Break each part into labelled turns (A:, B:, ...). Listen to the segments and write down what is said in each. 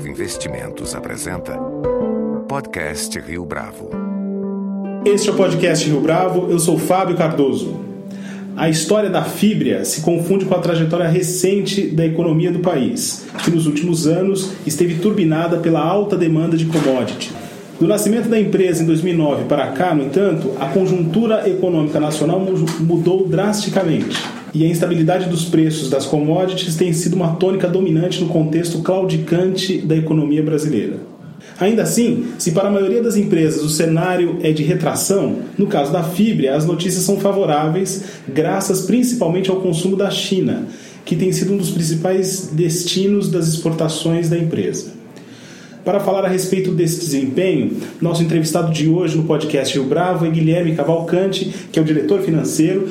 A: Bravo Investimentos apresenta Podcast Rio Bravo.
B: Este é o Podcast Rio Bravo, eu sou Fábio Cardoso. A história da fibra se confunde com a trajetória recente da economia do país, que nos últimos anos esteve turbinada pela alta demanda de commodity. Do nascimento da empresa em 2009 para cá, no entanto, a conjuntura econômica nacional mudou drasticamente e a instabilidade dos preços das commodities tem sido uma tônica dominante no contexto claudicante da economia brasileira. Ainda assim, se para a maioria das empresas o cenário é de retração, no caso da Fibra, as notícias são favoráveis, graças principalmente ao consumo da China, que tem sido um dos principais destinos das exportações da empresa. Para falar a respeito desse desempenho, nosso entrevistado de hoje no podcast Rio Bravo é Guilherme Cavalcante, que é o diretor financeiro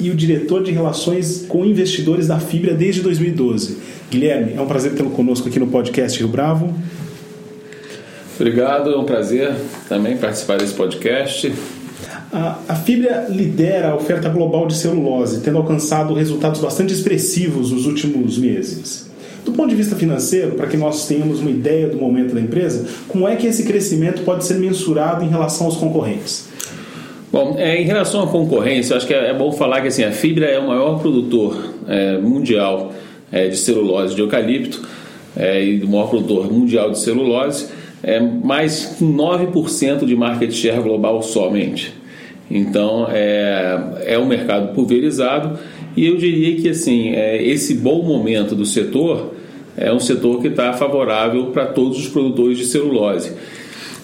B: e o diretor de relações com investidores da Fibra desde 2012. Guilherme, é um prazer tê-lo conosco aqui no podcast Rio Bravo.
C: Obrigado, é um prazer também participar desse podcast.
B: A, Fibra lidera a oferta global de celulose, tendo alcançado resultados bastante expressivos nos últimos meses. Do ponto de vista financeiro, para que nós tenhamos uma ideia do momento da empresa, como é que esse crescimento pode ser mensurado em relação aos concorrentes?
C: Bom, é, em relação à concorrência, acho que é, é, bom falar que assim, a Fibra é o maior produtor é, mundial é, de celulose de eucalipto é, e o maior produtor mundial de celulose, é, mais 9% de market share global somente. Então é, é um mercado pulverizado e eu diria que assim é, esse bom momento do setor é um setor que está favorável para todos os produtores de celulose.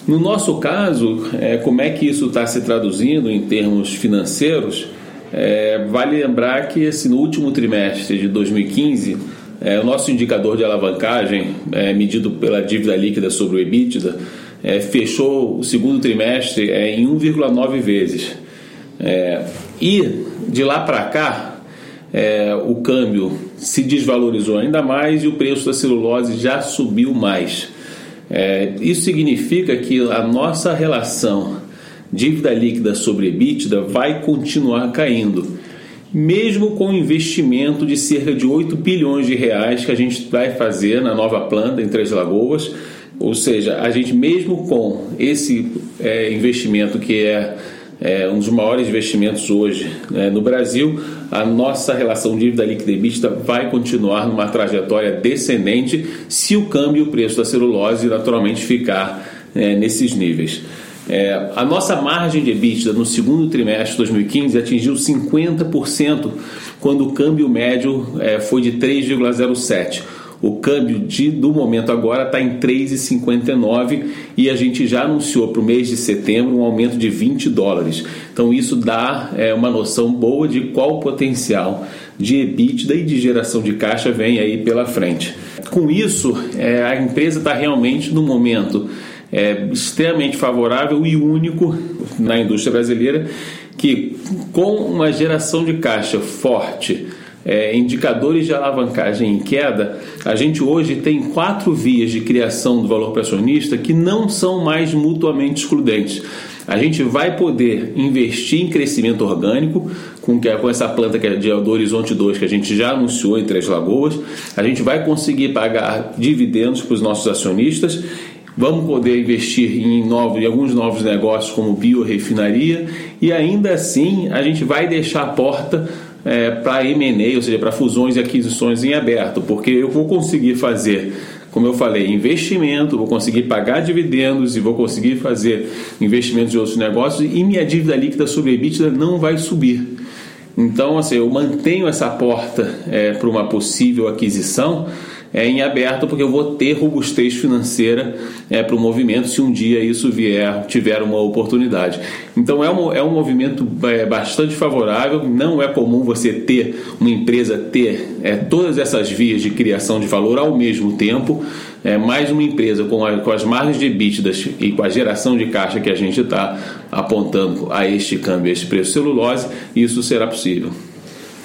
C: No nosso caso, é, como é que isso está se traduzindo em termos financeiros? É, vale lembrar que esse, no último trimestre de 2015, é, o nosso indicador de alavancagem, é, medido pela dívida líquida sobre o EBITDA, é, fechou o segundo trimestre é, em 1,9 vezes. É, e de lá para cá, o câmbio se desvalorizou ainda mais e o preço da celulose já subiu mais. É, isso significa que a nossa relação dívida líquida sobre EBITDA vai continuar caindo, mesmo com o investimento de cerca de 8 bilhões de reais que a gente vai fazer na nova planta em Três Lagoas. Ou seja, a gente mesmo com esse é, investimento que é é um dos maiores investimentos hoje né, no Brasil, a nossa relação dívida líquida EBITDA vai continuar numa trajetória descendente se o câmbio e o preço da celulose naturalmente ficar é, nesses níveis. É, a nossa margem de EBITDA no segundo trimestre de 2015 atingiu 50% quando o câmbio médio é, foi de 3,07 o câmbio de, do momento agora está em 3,59 e a gente já anunciou para o mês de setembro um aumento de 20 dólares. Então isso dá é, uma noção boa de qual o potencial de EBITDA e de geração de caixa vem aí pela frente. Com isso, é, a empresa está realmente no momento é, extremamente favorável e único na indústria brasileira que com uma geração de caixa forte é, indicadores de alavancagem em queda, a gente hoje tem quatro vias de criação do valor para acionista que não são mais mutuamente excludentes. A gente vai poder investir em crescimento orgânico, com, que, com essa planta que é de, do Horizonte 2 que a gente já anunciou em Três Lagoas. A gente vai conseguir pagar dividendos para os nossos acionistas vamos poder investir em, novos, em alguns novos negócios como biorefinaria e ainda assim a gente vai deixar a porta é, para M&A, ou seja, para fusões e aquisições em aberto, porque eu vou conseguir fazer como eu falei, investimento, vou conseguir pagar dividendos e vou conseguir fazer investimentos em outros negócios e minha dívida líquida sobre EBITDA não vai subir. Então, assim, eu mantenho essa porta é, para uma possível aquisição é, em aberto, porque eu vou ter robustez financeira é, para o movimento se um dia isso vier, tiver uma oportunidade. Então é um, é um movimento é, bastante favorável, não é comum você ter uma empresa ter é, todas essas vias de criação de valor ao mesmo tempo, é, mais uma empresa com, a, com as margens de EBITDA e com a geração de caixa que a gente está apontando a este câmbio, a este preço celulose, isso será possível.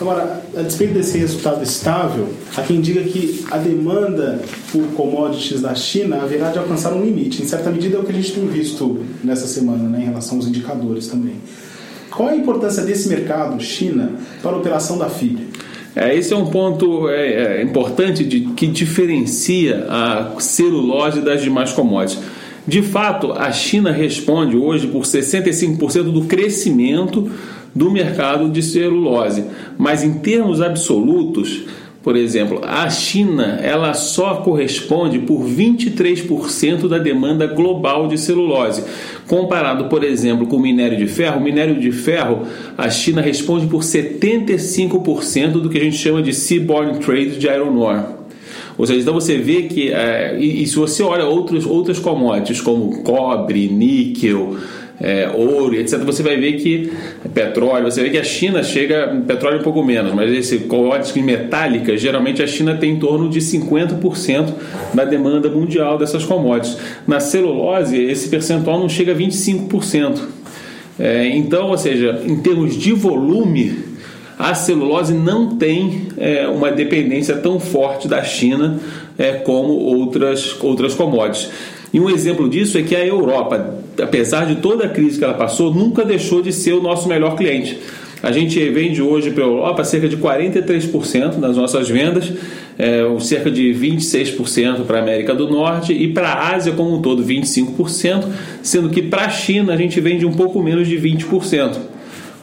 B: Agora, a despeito desse resultado estável, há quem diga que a demanda por commodities da China haverá de alcançar um limite. Em certa medida é o que a gente tem visto nessa semana, né, em relação aos indicadores também. Qual é a importância desse mercado, China, para a operação da FIB?
C: É, esse é um ponto é, é, importante de, que diferencia a celulose das demais commodities. De fato, a China responde hoje por 65% do crescimento do mercado de celulose, mas em termos absolutos, por exemplo, a China ela só corresponde por 23% da demanda global de celulose. Comparado, por exemplo, com o minério de ferro, o minério de ferro, a China responde por 75% do que a gente chama de seaborne trade de iron ore. Ou seja, então você vê que, é, e, e, se você olha outros, outras commodities como cobre, níquel, é, ouro, etc., você vai ver que petróleo, você vê que a China chega, petróleo um pouco menos, mas esse commodities metálicas, geralmente a China tem em torno de 50% da demanda mundial dessas commodities. Na celulose, esse percentual não chega a 25%. É, então, ou seja, em termos de volume, a celulose não tem é, uma dependência tão forte da China é, como outras, outras commodities. E um exemplo disso é que a Europa, apesar de toda a crise que ela passou, nunca deixou de ser o nosso melhor cliente. A gente vende hoje para a Europa cerca de 43% das nossas vendas, é, cerca de 26% para a América do Norte e para a Ásia como um todo 25%, sendo que para a China a gente vende um pouco menos de 20%.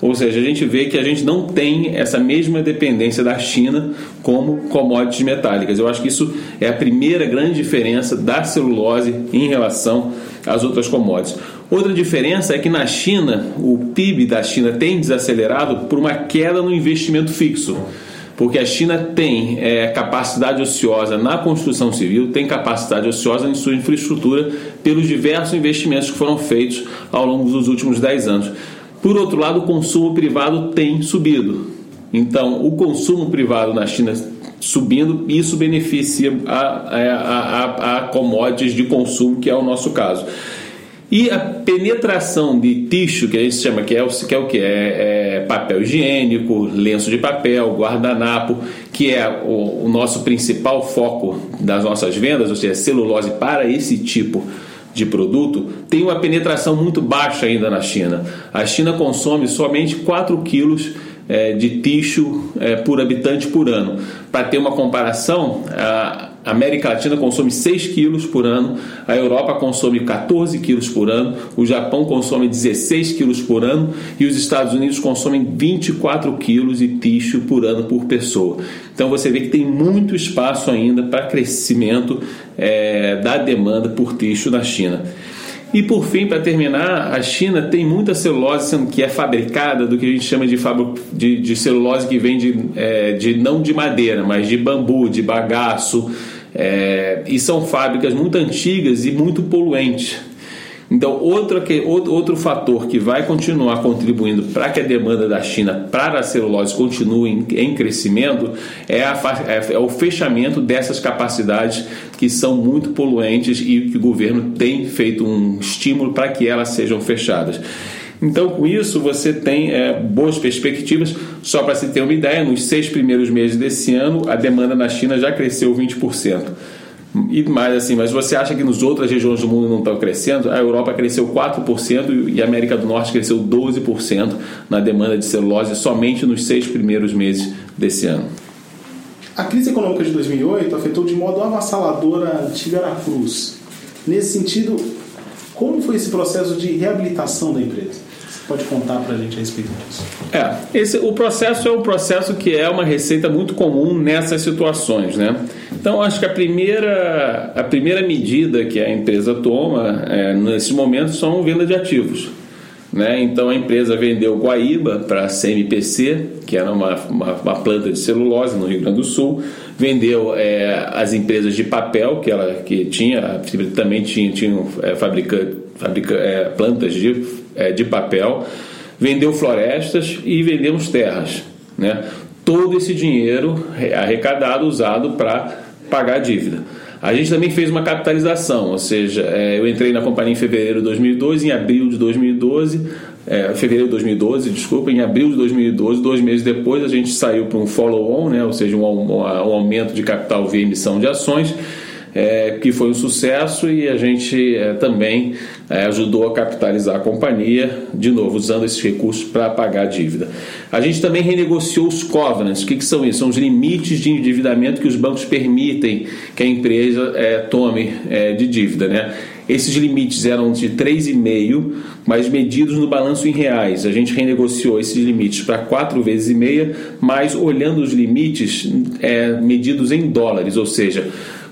C: Ou seja, a gente vê que a gente não tem essa mesma dependência da China como commodities metálicas. Eu acho que isso é a primeira grande diferença da celulose em relação às outras commodities. Outra diferença é que na China, o PIB da China tem desacelerado por uma queda no investimento fixo porque a China tem é, capacidade ociosa na construção civil, tem capacidade ociosa em sua infraestrutura pelos diversos investimentos que foram feitos ao longo dos últimos 10 anos. Por outro lado, o consumo privado tem subido. Então, o consumo privado na China subindo, isso beneficia a, a, a, a commodities de consumo, que é o nosso caso. E a penetração de tixo, que a gente chama que é que é, o que? É, é papel higiênico, lenço de papel, guardanapo, que é o, o, nosso principal foco das nossas vendas, ou seja, celulose para esse tipo de produto tem uma penetração muito baixa ainda na China. A China consome somente 4 quilos é, de tixo é, por habitante por ano. Para ter uma comparação, a América Latina consome 6 quilos por ano, a Europa consome 14 quilos por ano, o Japão consome 16 quilos por ano e os Estados Unidos consomem 24 quilos de tixo por ano por pessoa. Então você vê que tem muito espaço ainda para crescimento é, da demanda por tixo na China. E por fim, para terminar, a China tem muita celulose que é fabricada do que a gente chama de, de, de celulose que vem de, é, de, não de madeira, mas de bambu, de bagaço. É, e são fábricas muito antigas e muito poluentes. Então, outro, outro fator que vai continuar contribuindo para que a demanda da China para a celulose continue em, em crescimento é, a, é, é, o fechamento dessas capacidades que são muito poluentes e que o governo tem feito um estímulo para que elas sejam fechadas. Então, com isso, você tem é, boas perspectivas. Só para se ter uma ideia, nos seis primeiros meses desse ano, a demanda na China já cresceu 20%. E mais assim, mas você acha que nas outras regiões do mundo não estão crescendo? A Europa cresceu 4% e a América do Norte cresceu 12% na demanda de celulose somente nos seis primeiros meses desse ano.
B: A crise econômica de 2008 afetou de modo avassalador a antiga Aracruz. Nesse sentido, como foi esse processo de reabilitação da empresa? Pode contar para a gente a respeito disso?
C: É, esse, o processo é um processo que é uma receita muito comum nessas situações, né? Então, acho que a primeira, a primeira medida que a empresa toma é, momento são venda de ativos. Né? Então, a empresa vendeu Guaíba para a CMPC, que era uma, uma, uma, planta de celulose no Rio Grande do Sul, vendeu é, as empresas de papel que ela que tinha, também tinha, tinha é, fabrica, fabrica, é, plantas de, é, de papel, vendeu florestas e vendemos terras. Né? Todo esse dinheiro arrecadado usado para pagar a dívida. A gente também fez uma capitalização, ou seja, é, eu entrei na companhia em fevereiro de 2012, em abril de 2012, é, fevereiro de 2012, desculpa, em abril de 2012, dois meses depois, a gente saiu para um follow-on, né, ou seja, um, um, um, aumento de capital via emissão de ações. É, que foi um sucesso e a gente é, também é, ajudou a capitalizar a companhia, de novo, usando esses recursos para pagar a dívida. A gente também renegociou os covenants. O que, que, são isso? São os limites de endividamento que os bancos permitem que a empresa é, tome é, de dívida. Né? Esses limites eram de 3,5, mas medidos no balanço em reais. A gente renegociou esses limites para 4 vezes e meia, mas olhando os limites é, medidos em dólares, ou seja,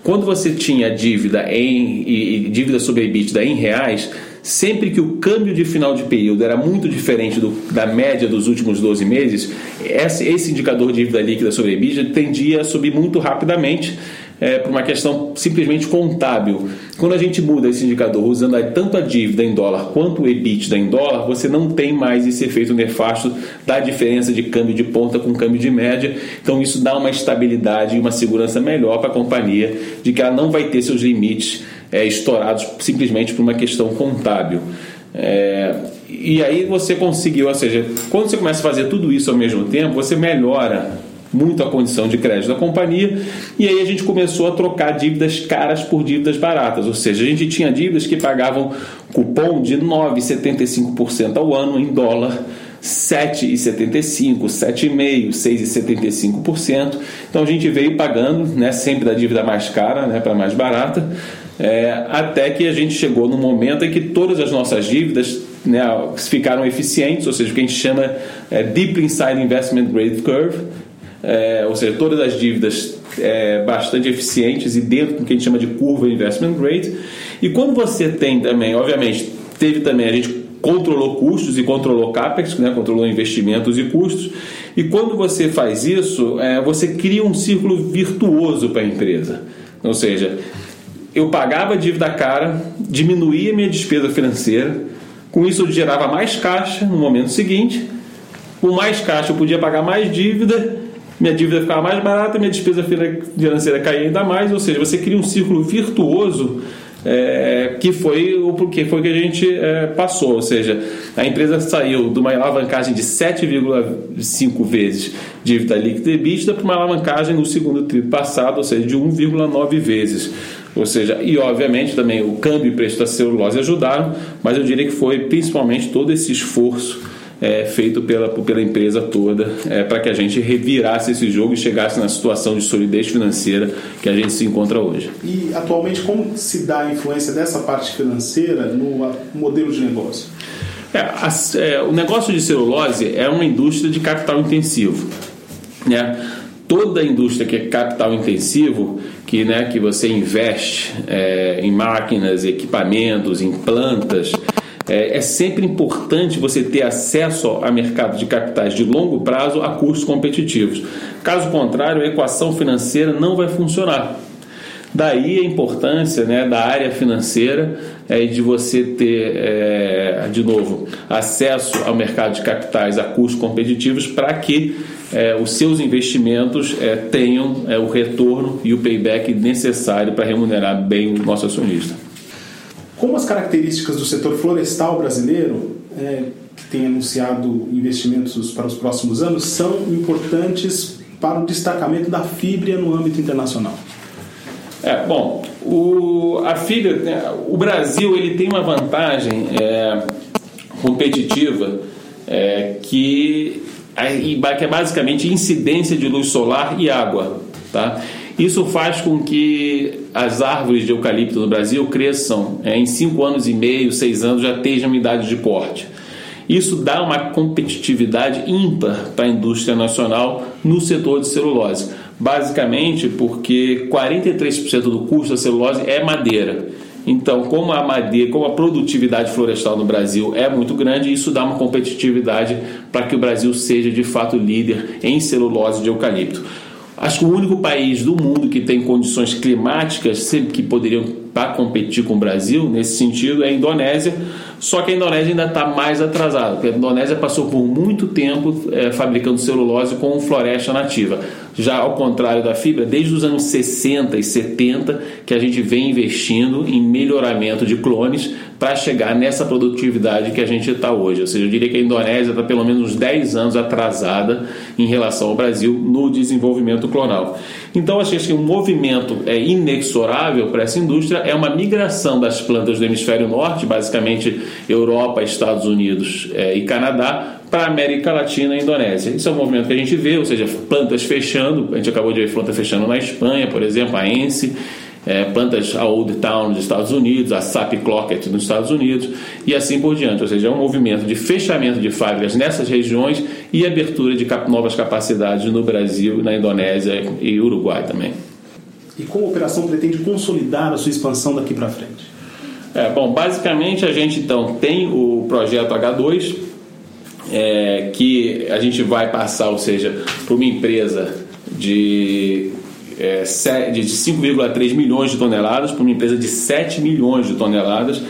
C: quando você tinha dívida em e, dívida sobre EBITDA em reais, sempre que o câmbio de final de período era muito diferente do, da média dos últimos 12 meses, esse, esse indicador de dívida líquida sobre EBITDA tendia a subir muito rapidamente é, por uma questão simplesmente contábil. Quando a gente muda esse indicador usando tanto a dívida em dólar quanto o EBITDA em dólar, você não tem mais esse efeito nefasto da diferença de câmbio de ponta com câmbio de média. Então isso dá uma estabilidade e uma segurança melhor para a companhia de que ela não vai ter seus limites é, estourados simplesmente por uma questão contábil. É, e aí você conseguiu, ou seja, quando você começa a fazer tudo isso ao mesmo tempo, você melhora muito a condição de crédito da companhia, e aí a gente começou a trocar dívidas caras por dívidas baratas, ou seja, a gente tinha dívidas que pagavam cupom de 9,75% ao ano em dólar, 7,75%, 7,5%, 6,75%. Então a gente veio pagando, né, sempre da dívida mais cara né, para mais barata, é, até que a gente chegou no momento em que todas as nossas dívidas né, ficaram eficientes, ou seja, o que a gente chama é, Deep Inside Investment Grade Curve, é, ou seja, todas as dívidas é, bastante eficientes e dentro do que a gente chama de curva investment grade. E quando você tem também, obviamente, teve também a gente controlou custos e controlou capex, né, controlou investimentos e custos. E quando você faz isso, é, você cria um círculo virtuoso para a empresa. Ou seja, eu pagava a dívida cara, diminuía minha despesa financeira, com isso eu gerava mais caixa no momento seguinte. Com mais caixa eu podia pagar mais dívida minha dívida ficava mais barata, minha despesa financeira caía ainda mais, ou seja, você cria um círculo virtuoso é, que foi o que foi que a gente é, passou, ou seja, a empresa saiu de uma alavancagem de 7,5 vezes dívida líquida e EBITDA para uma alavancagem no segundo trimestre passado, ou seja, de 1,9 vezes. Ou seja, e obviamente também o câmbio e preço da celulose ajudaram, mas eu diria que foi principalmente todo esse esforço é, feito pela, pela empresa toda é, para que a gente revirasse esse jogo e chegasse na situação de solidez financeira que a gente se encontra hoje.
B: E atualmente, como se dá a influência dessa parte financeira no modelo de negócio?
C: É, a, é, o negócio de celulose é uma indústria de capital intensivo. Né? Toda indústria que é capital intensivo, que, né, que você investe é, em máquinas, equipamentos, em plantas, é, é sempre importante você ter acesso a mercado de capitais de longo prazo a custos competitivos. Caso contrário, a equação financeira não vai funcionar. Daí a importância né, da área financeira é, de você ter, é, de novo, acesso ao mercado de capitais a custos competitivos para que é, os seus investimentos é, tenham é, o retorno e o payback necessário para remunerar bem o nosso acionista.
B: Como as características do setor florestal brasileiro, é, que tem anunciado investimentos para os próximos anos, são importantes para o destacamento da fibra no âmbito internacional?
C: É, bom, o, a fibra, né, o Brasil ele tem uma vantagem é, competitiva é, que, que é basicamente incidência de luz solar e água. Tá? Isso faz com que as árvores de eucalipto no Brasil cresçam é, em 5 anos e meio, 6 anos, já estejam em idade de porte. Isso dá uma competitividade ímpar para a indústria nacional no setor de celulose. Basicamente porque 43% do custo da celulose é madeira. Então, como a madeira, como a produtividade florestal no Brasil é muito grande, isso dá uma competitividade para que o Brasil seja de fato líder em celulose de eucalipto. Acho que o único país do mundo que tem condições climáticas que poderiam para competir com o Brasil nesse sentido é a Indonésia, só que a Indonésia ainda está mais atrasada, porque a Indonésia passou por muito tempo é, fabricando celulose com floresta nativa. Já ao contrário da fibra, desde os anos 60 e 70 que a gente vem investindo em melhoramento de clones para chegar nessa produtividade que a gente está hoje. Ou seja, eu diria que a Indonésia está pelo menos uns 10 anos atrasada em relação ao Brasil no desenvolvimento clonal. Então, acho que um movimento é inexorável para essa indústria é uma migração das plantas do hemisfério norte, basicamente Europa, Estados Unidos é, e Canadá, para a América Latina e Indonésia. Isso é um movimento que a gente vê, ou seja, plantas fechando. A gente acabou de ver planta fechando na Espanha, por exemplo, a Ence é, plantas a Old Town nos Estados Unidos, a SAP Clockett nos Estados Unidos e assim por diante. Ou seja, é um movimento de fechamento de fábricas nessas regiões e abertura de cap novas capacidades no Brasil, na Indonésia e Uruguai também.
B: E como a operação pretende consolidar a sua expansão daqui para frente?
C: É, bom, basicamente a gente então tem o projeto H2, é, que a gente vai passar, ou seja, para uma empresa de é, de 5,3 milhões de toneladas para uma empresa de 7 milhões de toneladas.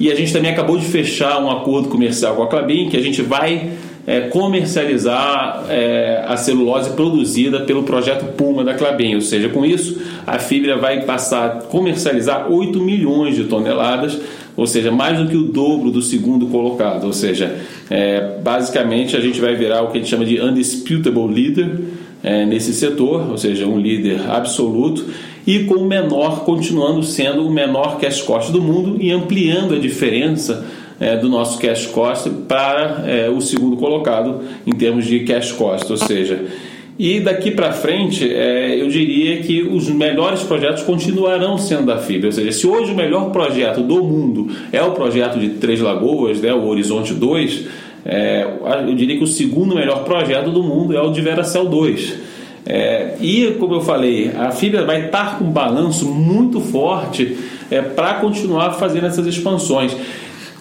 C: E a gente também acabou de fechar um acordo comercial com a Clabin, que a gente vai é, comercializar é, a celulose produzida pelo projeto Puma da Clabin. Ou seja, com isso, a fibra vai passar a comercializar 8 milhões de toneladas, ou seja, mais do que o dobro do segundo colocado. Ou seja, é, basicamente a gente vai virar o que a gente chama de undisputable leader é, nesse setor, ou seja, um líder absoluto, e com o menor, continuando sendo o menor cash cost do mundo e ampliando a diferença é, do nosso cash cost para é, o segundo colocado em termos de cash cost, ou seja, e daqui para frente, é, eu diria que os melhores projetos continuarão sendo da Fibra. Ou seja, se hoje o melhor projeto do mundo é o projeto de Três Lagoas, né, o Horizonte 2, é, eu diria que o segundo melhor projeto do mundo é o de Veracel 2. É, e, como eu falei, a fibra vai estar com um balanço muito forte é, para continuar fazendo essas expansões.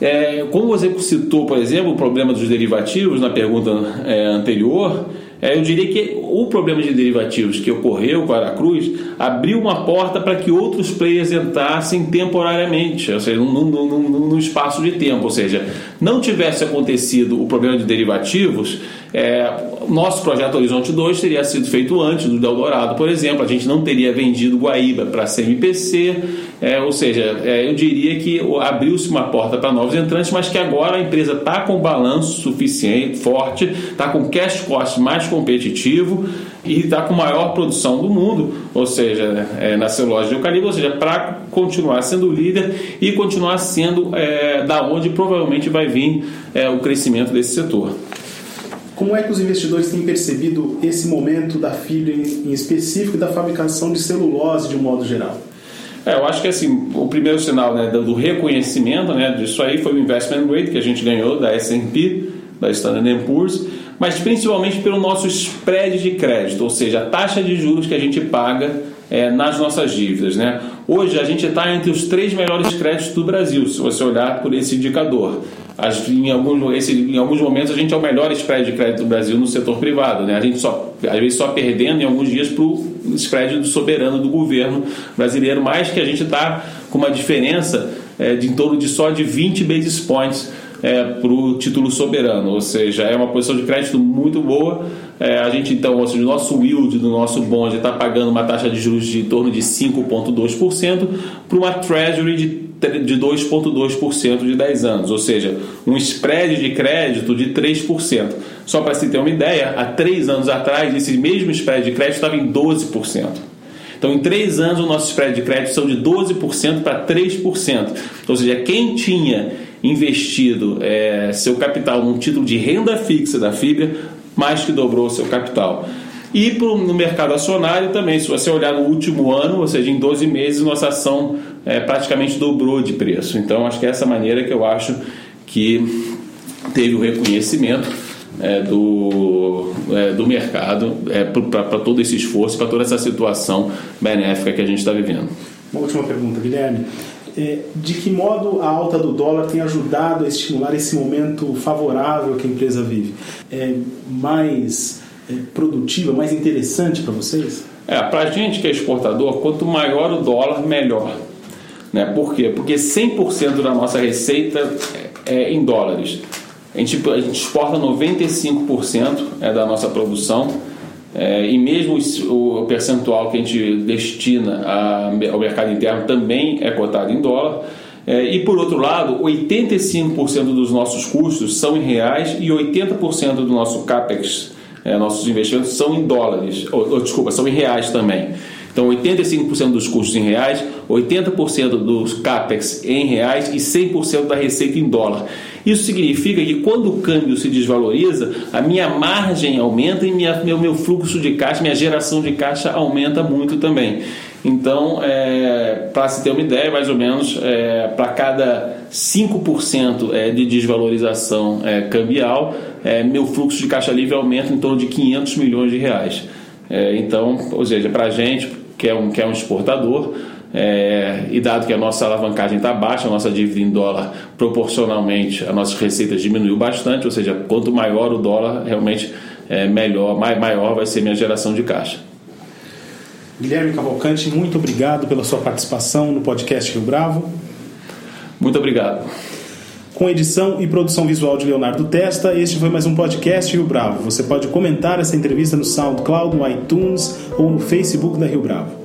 C: É, como você citou, por exemplo, o problema dos derivativos na pergunta é, anterior, eu diria que o problema de derivativos que ocorreu com a Aracruz abriu uma porta para que outros players entrassem temporariamente, ou seja, num, num, num, num espaço de tempo. Ou seja, não tivesse acontecido o problema de derivativos, é, nosso projeto Horizonte 2 teria sido feito antes do Eldorado, por exemplo. A gente não teria vendido Guaíba para a CMPC, é, ou seja, é, eu diria que abriu-se uma porta para novos entrantes, mas que agora a empresa está com balanço suficiente, forte, está com cash cost mais competitivo e está com maior produção do mundo, ou seja, é, na celulose de eucalipto, ou seja, para continuar sendo líder e continuar sendo é, da onde provavelmente vai vir é, o crescimento desse setor.
B: Como é que os investidores têm percebido esse momento da fibra em específico e da fabricação de celulose de um modo geral?
C: É, eu acho que assim, o primeiro sinal né, do reconhecimento né, disso aí foi o investment grade que a gente ganhou da S&P, da Standard Poor's, mas principalmente pelo nosso spread de crédito, ou seja, a taxa de juros que a gente paga é, nas nossas dívidas. Né? Hoje a gente está entre os três melhores créditos do Brasil, se você olhar por esse indicador. As, em, alguns, esse, em alguns momentos a gente é o melhor spread de crédito do Brasil no setor privado. Né? A gente só, às vezes só perdendo em alguns dias para o spread do soberano do governo brasileiro, mais que a gente está com uma diferença é, de em torno de só de 20 basis points é, para o título soberano, ou seja, é uma posição de crédito muito boa. É, a gente então, ou seja, o nosso yield do nosso bond está pagando uma taxa de juros de em torno de 5,2% para uma treasury de de 2,2% de 10 anos, ou seja, um spread de crédito de 3%. Só para se ter uma ideia, há 3 anos atrás, esse mesmo spread de crédito estava em 12%. Então, em 3 anos, o nosso spread de crédito são de 12% para 3%. Ou seja, quem tinha investido é, seu capital num título de renda fixa da Fibra, mais que dobrou seu capital. E pro, no mercado acionário também, se você olhar no último ano, ou seja, em 12 meses, nossa ação é, praticamente dobrou de preço. Então, acho que é essa maneira que eu acho que teve o reconhecimento é, do, é, do mercado é, para todo esse esforço, para toda essa situação benéfica que a gente está vivendo.
B: Uma última pergunta, Guilherme. É, de que modo a alta do dólar tem ajudado a estimular esse momento favorável que a empresa vive? É mais é, produtiva, mais interessante para vocês?
C: É, para a gente que é exportador, quanto maior o dólar, melhor. Né? Por quê? Porque 100% da nossa receita é, é em dólares. A gente, a gente exporta 95% é, da nossa produção é, e mesmo o percentual que a gente destina ao mercado interno também é cotado em dólar. É, e por outro lado, 85% dos nossos custos são em reais e 80% do nosso CAPEX, é, nossos investimentos, são em dólares, ou, ou, desculpa, são em reais também. Então, 85% dos custos em reais, 80% dos CAPEX em reais e 100% da receita em dólar. Isso significa que quando o câmbio se desvaloriza, a minha margem aumenta e minha, meu, meu fluxo de caixa, minha geração de caixa aumenta muito também. Então, é, para se ter uma ideia, mais ou menos, é, para cada 5% é, de desvalorização é, cambial, é, meu fluxo de caixa livre aumenta em torno de 500 milhões de reais. É, então, ou seja, para a gente, que é um, que é um exportador, é, e dado que a nossa alavancagem está baixa, a nossa dívida em dólar proporcionalmente, as nossas receitas diminuiu bastante, ou seja, quanto maior o dólar, realmente é, melhor, maior vai ser minha geração de caixa.
B: Guilherme Cavalcante, muito obrigado pela sua participação no podcast Rio Bravo.
C: Muito obrigado.
B: Com edição e produção visual de Leonardo Testa, este foi mais um podcast Rio Bravo. Você pode comentar essa entrevista no SoundCloud, no iTunes ou no Facebook da Rio Bravo.